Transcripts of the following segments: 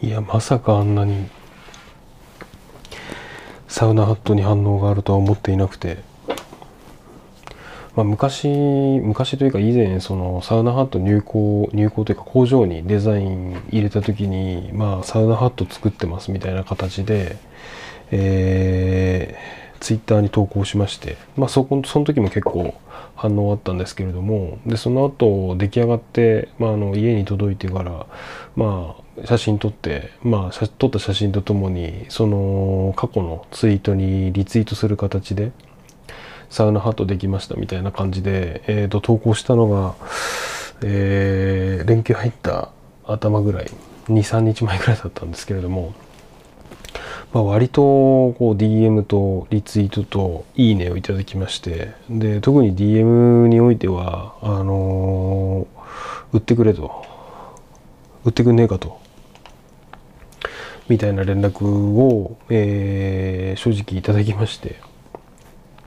いやまさかあんなにサウナハットに反応があるとは思っていなくて、まあ、昔昔というか以前そのサウナハット入稿入稿というか工場にデザイン入れた時に、まあ、サウナハット作ってますみたいな形で、えー、ツイッターに投稿しまして、まあ、そこその時も結構反応あったんですけれどもでその後出来上がって、まあ、あの家に届いてからまあ写真撮って、まあ、撮った写真とともにその過去のツイートにリツイートする形でサウナハットできましたみたいな感じで、えーと、投稿したのが、えー、連休入った頭ぐらい23日前ぐらいだったんですけれどもまあ、割とこう DM とリツイートといいねをいただきましてで特に DM においてはあのー、売ってくれと。売ってくんねえかと。みたいな連絡を、えー、正直いただきまして。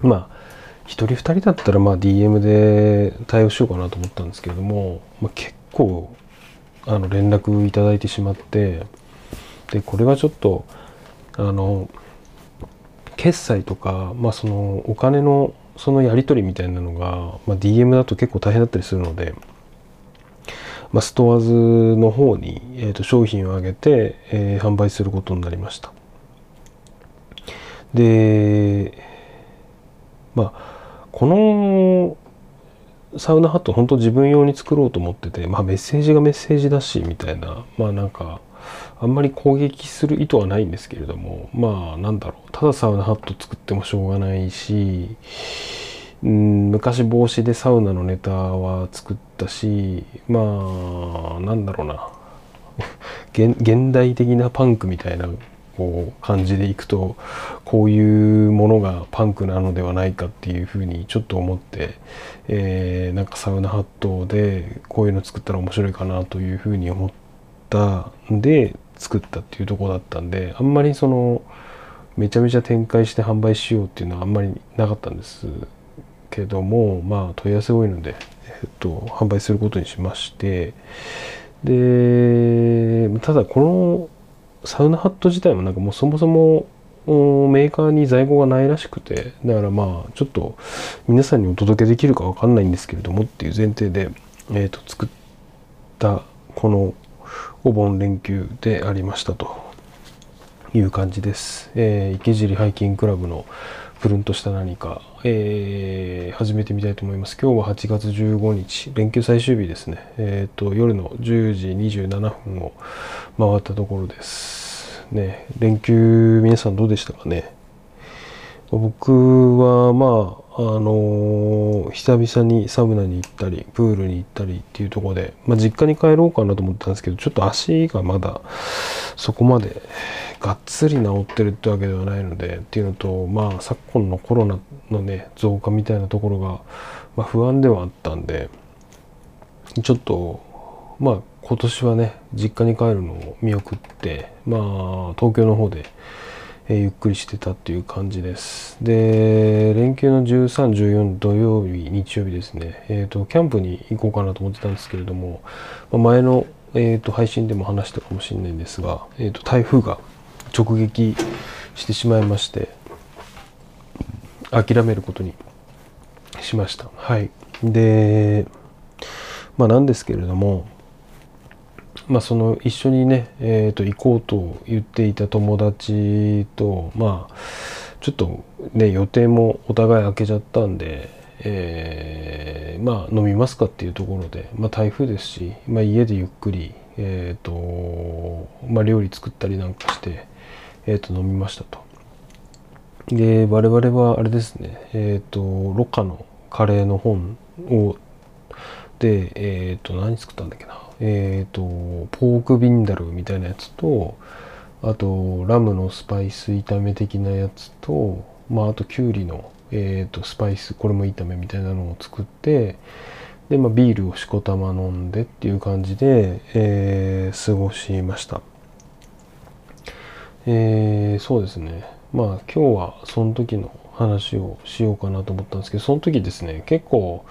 まあ1人2人だったらまあ DM で対応しようかなと思ったんですけれども、まあ、結構あの連絡いただいてしまってでこれはちょっとあの決済とか、まあ、そのお金のそのやり取りみたいなのが、まあ、DM だと結構大変だったりするので、まあ、ストアーズの方に、えー、と商品を上げて、えー、販売することになりました。でまあこのサウナハット本当自分用に作ろうと思ってて、まあ、メッセージがメッセージだしみたいなまあなんかあんまり攻撃する意図はないんですけれどもまあなんだろうただサウナハット作ってもしょうがないしうん昔帽子でサウナのネタは作ったしまあなんだろうな。現代的なパンクみたいなこう感じでいくとこういうものがパンクなのではないかっていうふうにちょっと思って、えー、なんかサウナハットでこういうの作ったら面白いかなというふうに思ってたで作ったっていうとこだったんであんまりそのめちゃめちゃ展開して販売しようっていうのはあんまりなかったんですけどもまあ問い合わせ多いので、えっと、販売することにしましてでただこのサウナハット自体もなんかもうそもそもメーカーに在庫がないらしくてだからまあちょっと皆さんにお届けできるかわかんないんですけれどもっていう前提で、えー、と作ったこのお盆連休でありましたという感じです。えー、池尻ハイキングクラブのプルンとした何か、えー、始めてみたいと思います。今日は8月15日、連休最終日ですね。えっ、ー、と、夜の10時27分を回ったところです。ね、連休皆さんどうでしたかね。僕はまああのー、久々にサウナに行ったりプールに行ったりっていうところで、まあ、実家に帰ろうかなと思ったんですけどちょっと足がまだそこまでがっつり治ってるってわけではないのでっていうのとまあ昨今のコロナのね増加みたいなところが、まあ、不安ではあったんでちょっとまあ今年はね実家に帰るのを見送ってまあ東京の方でえー、ゆっくりしてたっていう感じです。で、連休の13、14土曜日、日曜日ですね、えっ、ー、と、キャンプに行こうかなと思ってたんですけれども、まあ、前の、えーと、配信でも話したかもしれないんですが、えーと、台風が直撃してしまいまして、諦めることにしました。はい。で、まあなんですけれども、まあ、その一緒にね、えー、と行こうと言っていた友達とまあちょっとね予定もお互い開けちゃったんで、えー、まあ飲みますかっていうところで、まあ、台風ですし、まあ、家でゆっくり、えーとまあ、料理作ったりなんかして、えー、と飲みましたと。で我々はあれですねえっ、ー、とロカのカレーの本をでえっ、ー、と何作ったんだっけなえっ、ー、とポークビンダルみたいなやつとあとラムのスパイス炒め的なやつとまああときゅうりの、えーと、スパイスこれも炒めみたいなのを作ってで、まあ、ビールをしこたま飲んでっていう感じで、えー、過ごしました。えー、そうですね。まあ今日はその時の話をしようかなと思ったんですけどその時ですね結構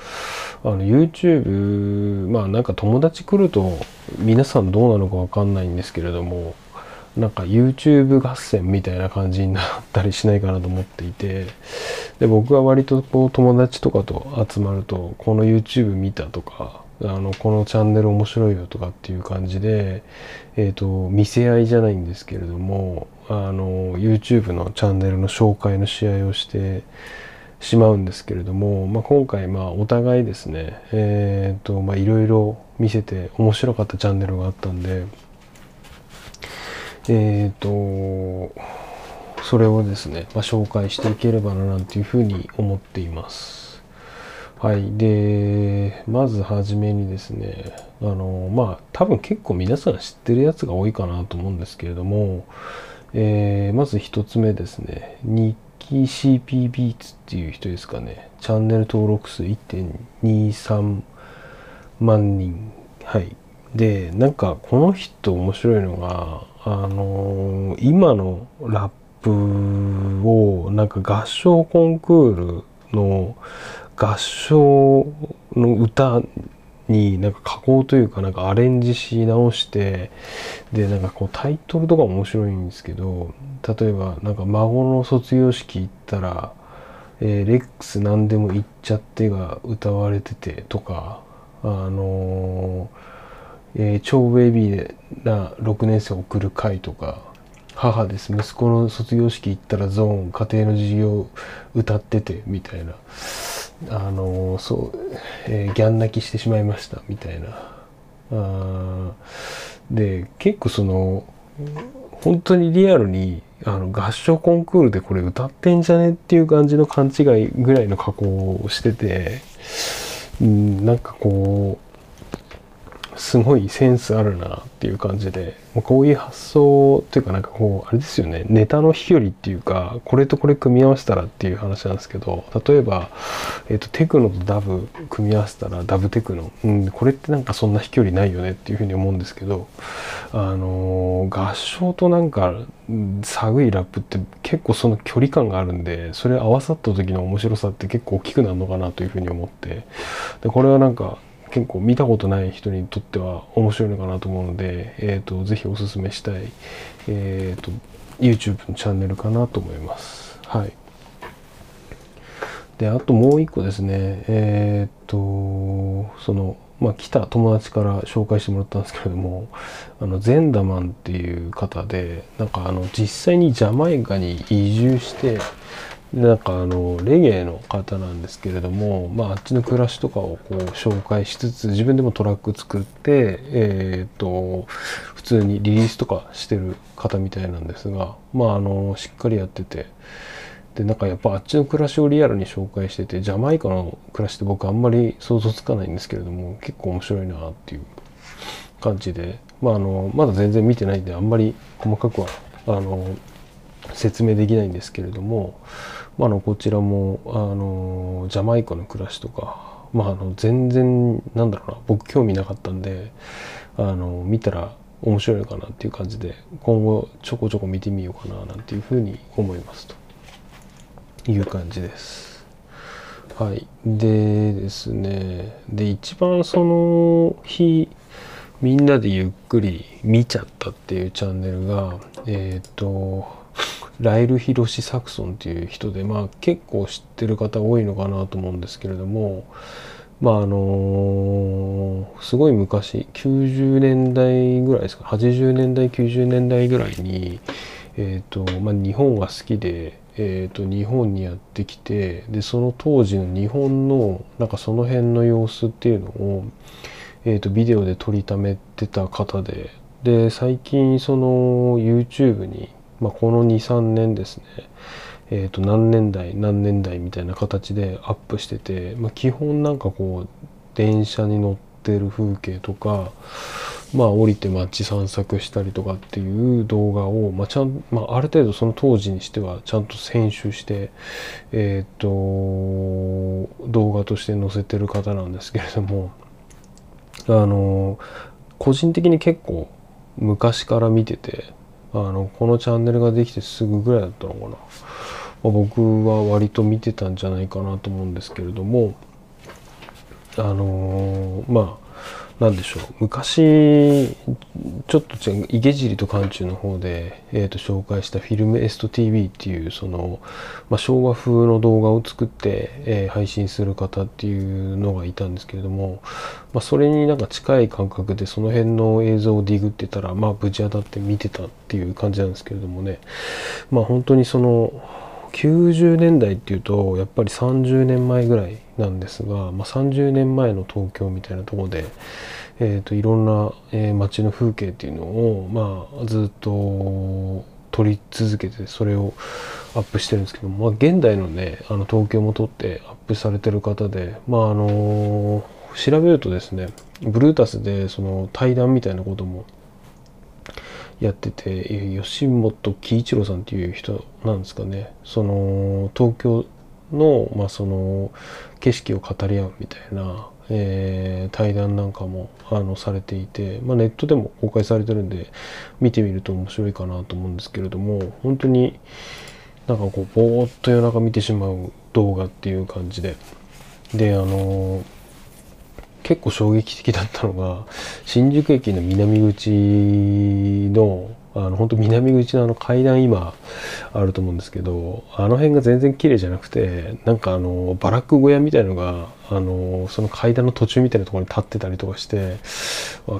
あの YouTube まあなんか友達来ると皆さんどうなのか分かんないんですけれどもなんか YouTube 合戦みたいな感じになったりしないかなと思っていてで僕は割とこう友達とかと集まるとこの YouTube 見たとかあのこのチャンネル面白いよとかっていう感じで、えーと、見せ合いじゃないんですけれどもあの YouTube のチャンネルの紹介の試合をしてしまうんですけれども、まあ、今回まあお互いですねえっ、ー、とまあいろいろ見せて面白かったチャンネルがあったんでえっ、ー、とそれをですね、まあ、紹介していければななんていうふうに思っています。はい。で、まずはじめにですね、あの、まあ、多分結構皆さん知ってるやつが多いかなと思うんですけれども、えー、まず一つ目ですね、日記 CP ビーツっていう人ですかね、チャンネル登録数1.23万人。はい。で、なんかこの人面白いのが、あのー、今のラップをなんか合唱コンクールの合唱の歌になんか加工というかなんかアレンジし直してでなんかこうタイトルとか面白いんですけど例えばなんか孫の卒業式行ったら、えー、レックス何でも言っちゃってが歌われててとかあのーえー、超ベイビーな6年生を送る会とか母です息子の卒業式行ったらゾーン家庭の授業歌っててみたいな。あの、そう、えー、ギャン泣きしてしまいましたみたいな。あで結構その本当にリアルにあの合唱コンクールでこれ歌ってんじゃねっていう感じの勘違いぐらいの加工をしてて、うん、なんかこうすごいセンスあるなっていう感じでこういう発想っていうかなんかこうあれですよね。ネタの飛距離っていうかこれとこれ組み合わせたらっていう話なんですけど例えば、えーと、テクノとダブ組み合わせたらダブテクノ、うん、これってなんかそんな飛距離ないよねっていうふうに思うんですけどあのー、合唱となんか寒いラップって結構その距離感があるんでそれ合わさった時の面白さって結構大きくなるのかなというふうに思って。でこれはなんか結構見たことない人にとっては面白いのかなと思うので、えーと、ぜひおすすめしたい、えーと、YouTube のチャンネルかなと思います。はい。で、あともう一個ですね、えっ、ー、と、その、まあ、来た友達から紹介してもらったんですけれども、あの、ゼンダマンっていう方で、なんかあの、実際にジャマイカに移住して、なんかあのレゲエの方なんですけれども、まあ、あっちの暮らしとかをこう紹介しつつ自分でもトラック作って、えーと、普通にリリースとかしてる方みたいなんですが、まあ、あのしっかりやっててでなんかやっぱあっちの暮らしをリアルに紹介しててジャマイカの暮らしって僕あんまり想像つかないんですけれども結構面白いなっていう感じで、まあ、あのまだ全然見てないんであんまり細かくはあの説明できないんですけれども。まあ、のこちらもあのジャマイカの暮らしとか、まあ、の全然なんだろうな僕興味なかったんであの見たら面白いのかなっていう感じで今後ちょこちょこ見てみようかななんていうふうに思いますという感じです。はい、でですねで一番その日みんなでゆっくり見ちゃったっていうチャンネルがえっ、ー、とライル・ヒロシ・サクソンっていう人で、まあ、結構知ってる方多いのかなと思うんですけれども、まああの、すごい昔90年代ぐらいですか80年代90年代ぐらいに、えーとまあ、日本が好きで、えーと、日本にやってきてでその当時の日本のなんかその辺の様子っていうのを、えーとビデオで撮りためてた方でで最近その YouTube にまあ、この23年ですね。えー、と何年代何年代みたいな形でアップしてて、まあ、基本なんかこう電車に乗ってる風景とかまあ降りて街散策したりとかっていう動画を、まあ、ちゃん、まあ、ある程度その当時にしてはちゃんと編集してえっ、ー、と動画として載せてる方なんですけれどもあの個人的に結構昔から見ててあのこのチャンネルができてすぐぐらいだったのかな、まあ、僕は割と見てたんじゃないかなと思うんですけれども。あのー、まあなんでしょう。昔ちょっと違う池尻と館中の方で、えー、と紹介したフィルムエスト TV っていうその、まあ、昭和風の動画を作って、えー、配信する方っていうのがいたんですけれども、まあ、それになんか近い感覚でその辺の映像をディグってたらまあ無事当たって見てたっていう感じなんですけれどもね。まあ本当にその90年代っていうとやっぱり30年前ぐらいなんですが、まあ、30年前の東京みたいなとこで、えーと、いろんな、えー、街の風景っていうのを、まあ、ずっと撮り続けてそれをアップしてるんですけど、まあ、現代のねあの東京も撮ってアップされてる方でまああのー、調べるとですねブルータスでその対談みたいなこともやってて吉本喜一郎さんっていう人なんですかね。その東京の,、まあその景色を語り合うみたいな、えー、対談なんかもあのされていて、まあ、ネットでも公開されてるんで見てみると面白いかなと思うんですけれども本当になんかこうぼーっと夜中見てしまう動画っていう感じで。であの結構衝撃的だったのが新宿駅の南口のあの本当南口のあの階段今あると思うんですけどあの辺が全然綺麗じゃなくてなんかあのバラック小屋みたいのがあのその階段の途中みたいなところに立ってたりとかして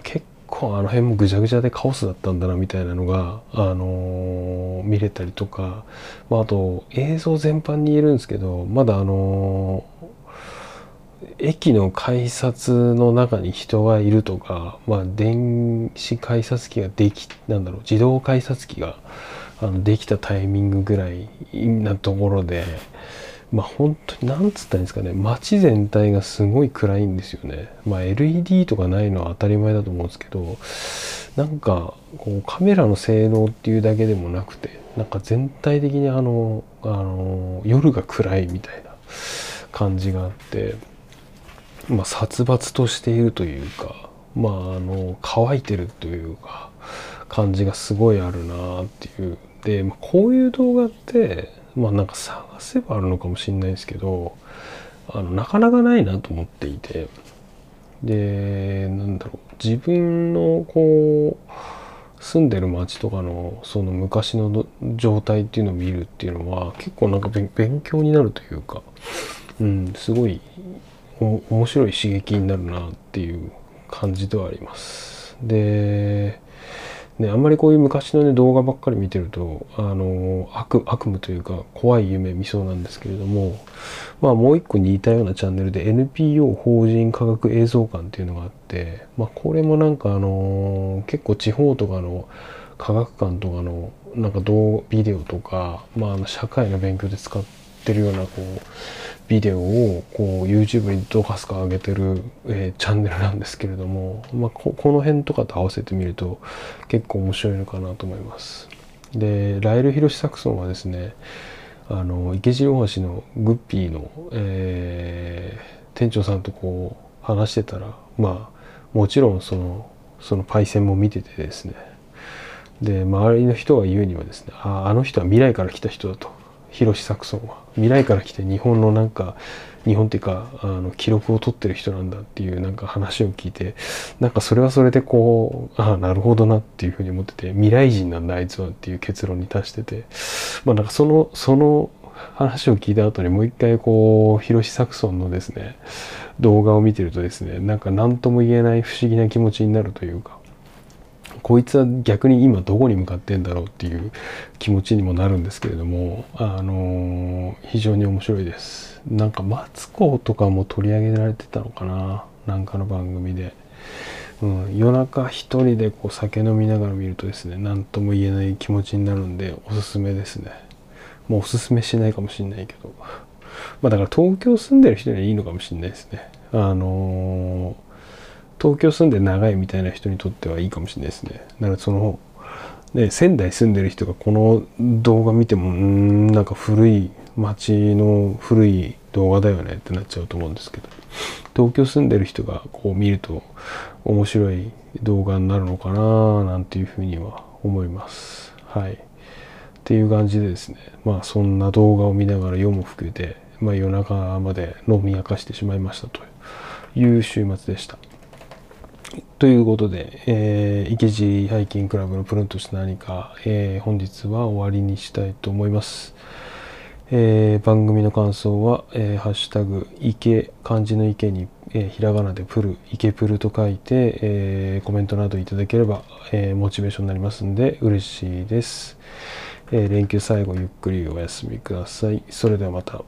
結構あの辺もぐちゃぐちゃでカオスだったんだなみたいなのが、あの見れたりとか、まあ、あと映像全般に言えるんですけどまだあの駅の改札の中に人がいるとか、まあ、電子改札機ができなんだろう自動改札機があのできたタイミングぐらいなところでまあ本当に何つったんですかね街全体がすごい暗いんですよね。まあ LED とかないのは当たり前だと思うんですけどなんかこうカメラの性能っていうだけでもなくてなんか全体的にあのあの夜が暗いみたいな感じがあってまあ、殺伐としているというか、まあ、あの乾いてるというか感じがすごいあるなっていう。で、まあ、こういう動画ってまあなんか探せばあるのかもしれないですけどあのなかなかないなと思っていて。でなんだろう。自分のこう住んでる街とかのその昔の状態っていうのを見るっていうのは結構なんか勉強になるというか、うん、すごい面白い刺激になるなっていう感じではあります。で、ね、あんまりこういう昔のね動画ばっかり見てるとあの悪悪夢というか怖い夢見そうなんですけれどもまあもう一個似たようなチャンネルで NPO 法人科学映像館っていうのがあって、まあ、これもなんかあの結構地方とかの科学館とかのなんか動ビデオとか、まあ、あの社会の勉強で使っててるようなこうビデオをこう YouTube にどかすか上げてる、えー、チャンネルなんですけれども、まあ、ここの辺とかと合わせてみると結構面白いのかなと思います。でライル・ヒロシ・サクソンはですねあの池尻大橋のグッピーの、えー、店長さんとこう話してたらまあもちろんそのそのパイセンも見ててですねで周りの人が言うにはですねああの人は未来から来た人だとヒロシ・サクソンは未来から来て日本のなんか日本っていうかあの記録を取ってる人なんだっていうなんか話を聞いてなんかそれはそれでこうああなるほどなっていうふうに思ってて未来人なんだあいつはっていう結論に達しててまあなんかそのその話を聞いた後にもう一回こうヒロシ・サクソンのですね動画を見てるとですねなんか何とも言えない不思議な気持ちになるというかこいつは逆に今どこに向かってんだろうっていう気持ちにもなるんですけれども、あの、非常に面白いです。なんかマツコとかも取り上げられてたのかな？なんかの番組で。うん、夜中一人でこう酒飲みながら見るとですね何とも言えない気持ちになるんでおすすめですねもうおすすめしないかもしれないけどまあだから東京住んでる人にはいいのかもしれないですねあのー東京住んで長いみたいな人にとってはいいかもしれないですね。だからその、ね、仙台住んでる人がこの動画見ても、うん、なんか古い街の古い動画だよねってなっちゃうと思うんですけど、東京住んでる人がこう見ると面白い動画になるのかななんていうふうには思います。はい。っていう感じでですね、まあそんな動画を見ながら夜も更けて、まあ夜中まで飲み明かしてしまいましたという週末でした。ということで、えー、池地ハイキングクラブのプルンとして何か、えー、本日は終わりにしたいと思います。えー、番組の感想は、えー、ハッシュタグ、池、漢字の池に、えー、ひらがなでプル、池プルと書いて、えコメントなどいただければ、えモチベーションになりますんで、嬉しいです。え連休最後、ゆっくりお休みください。それではまた。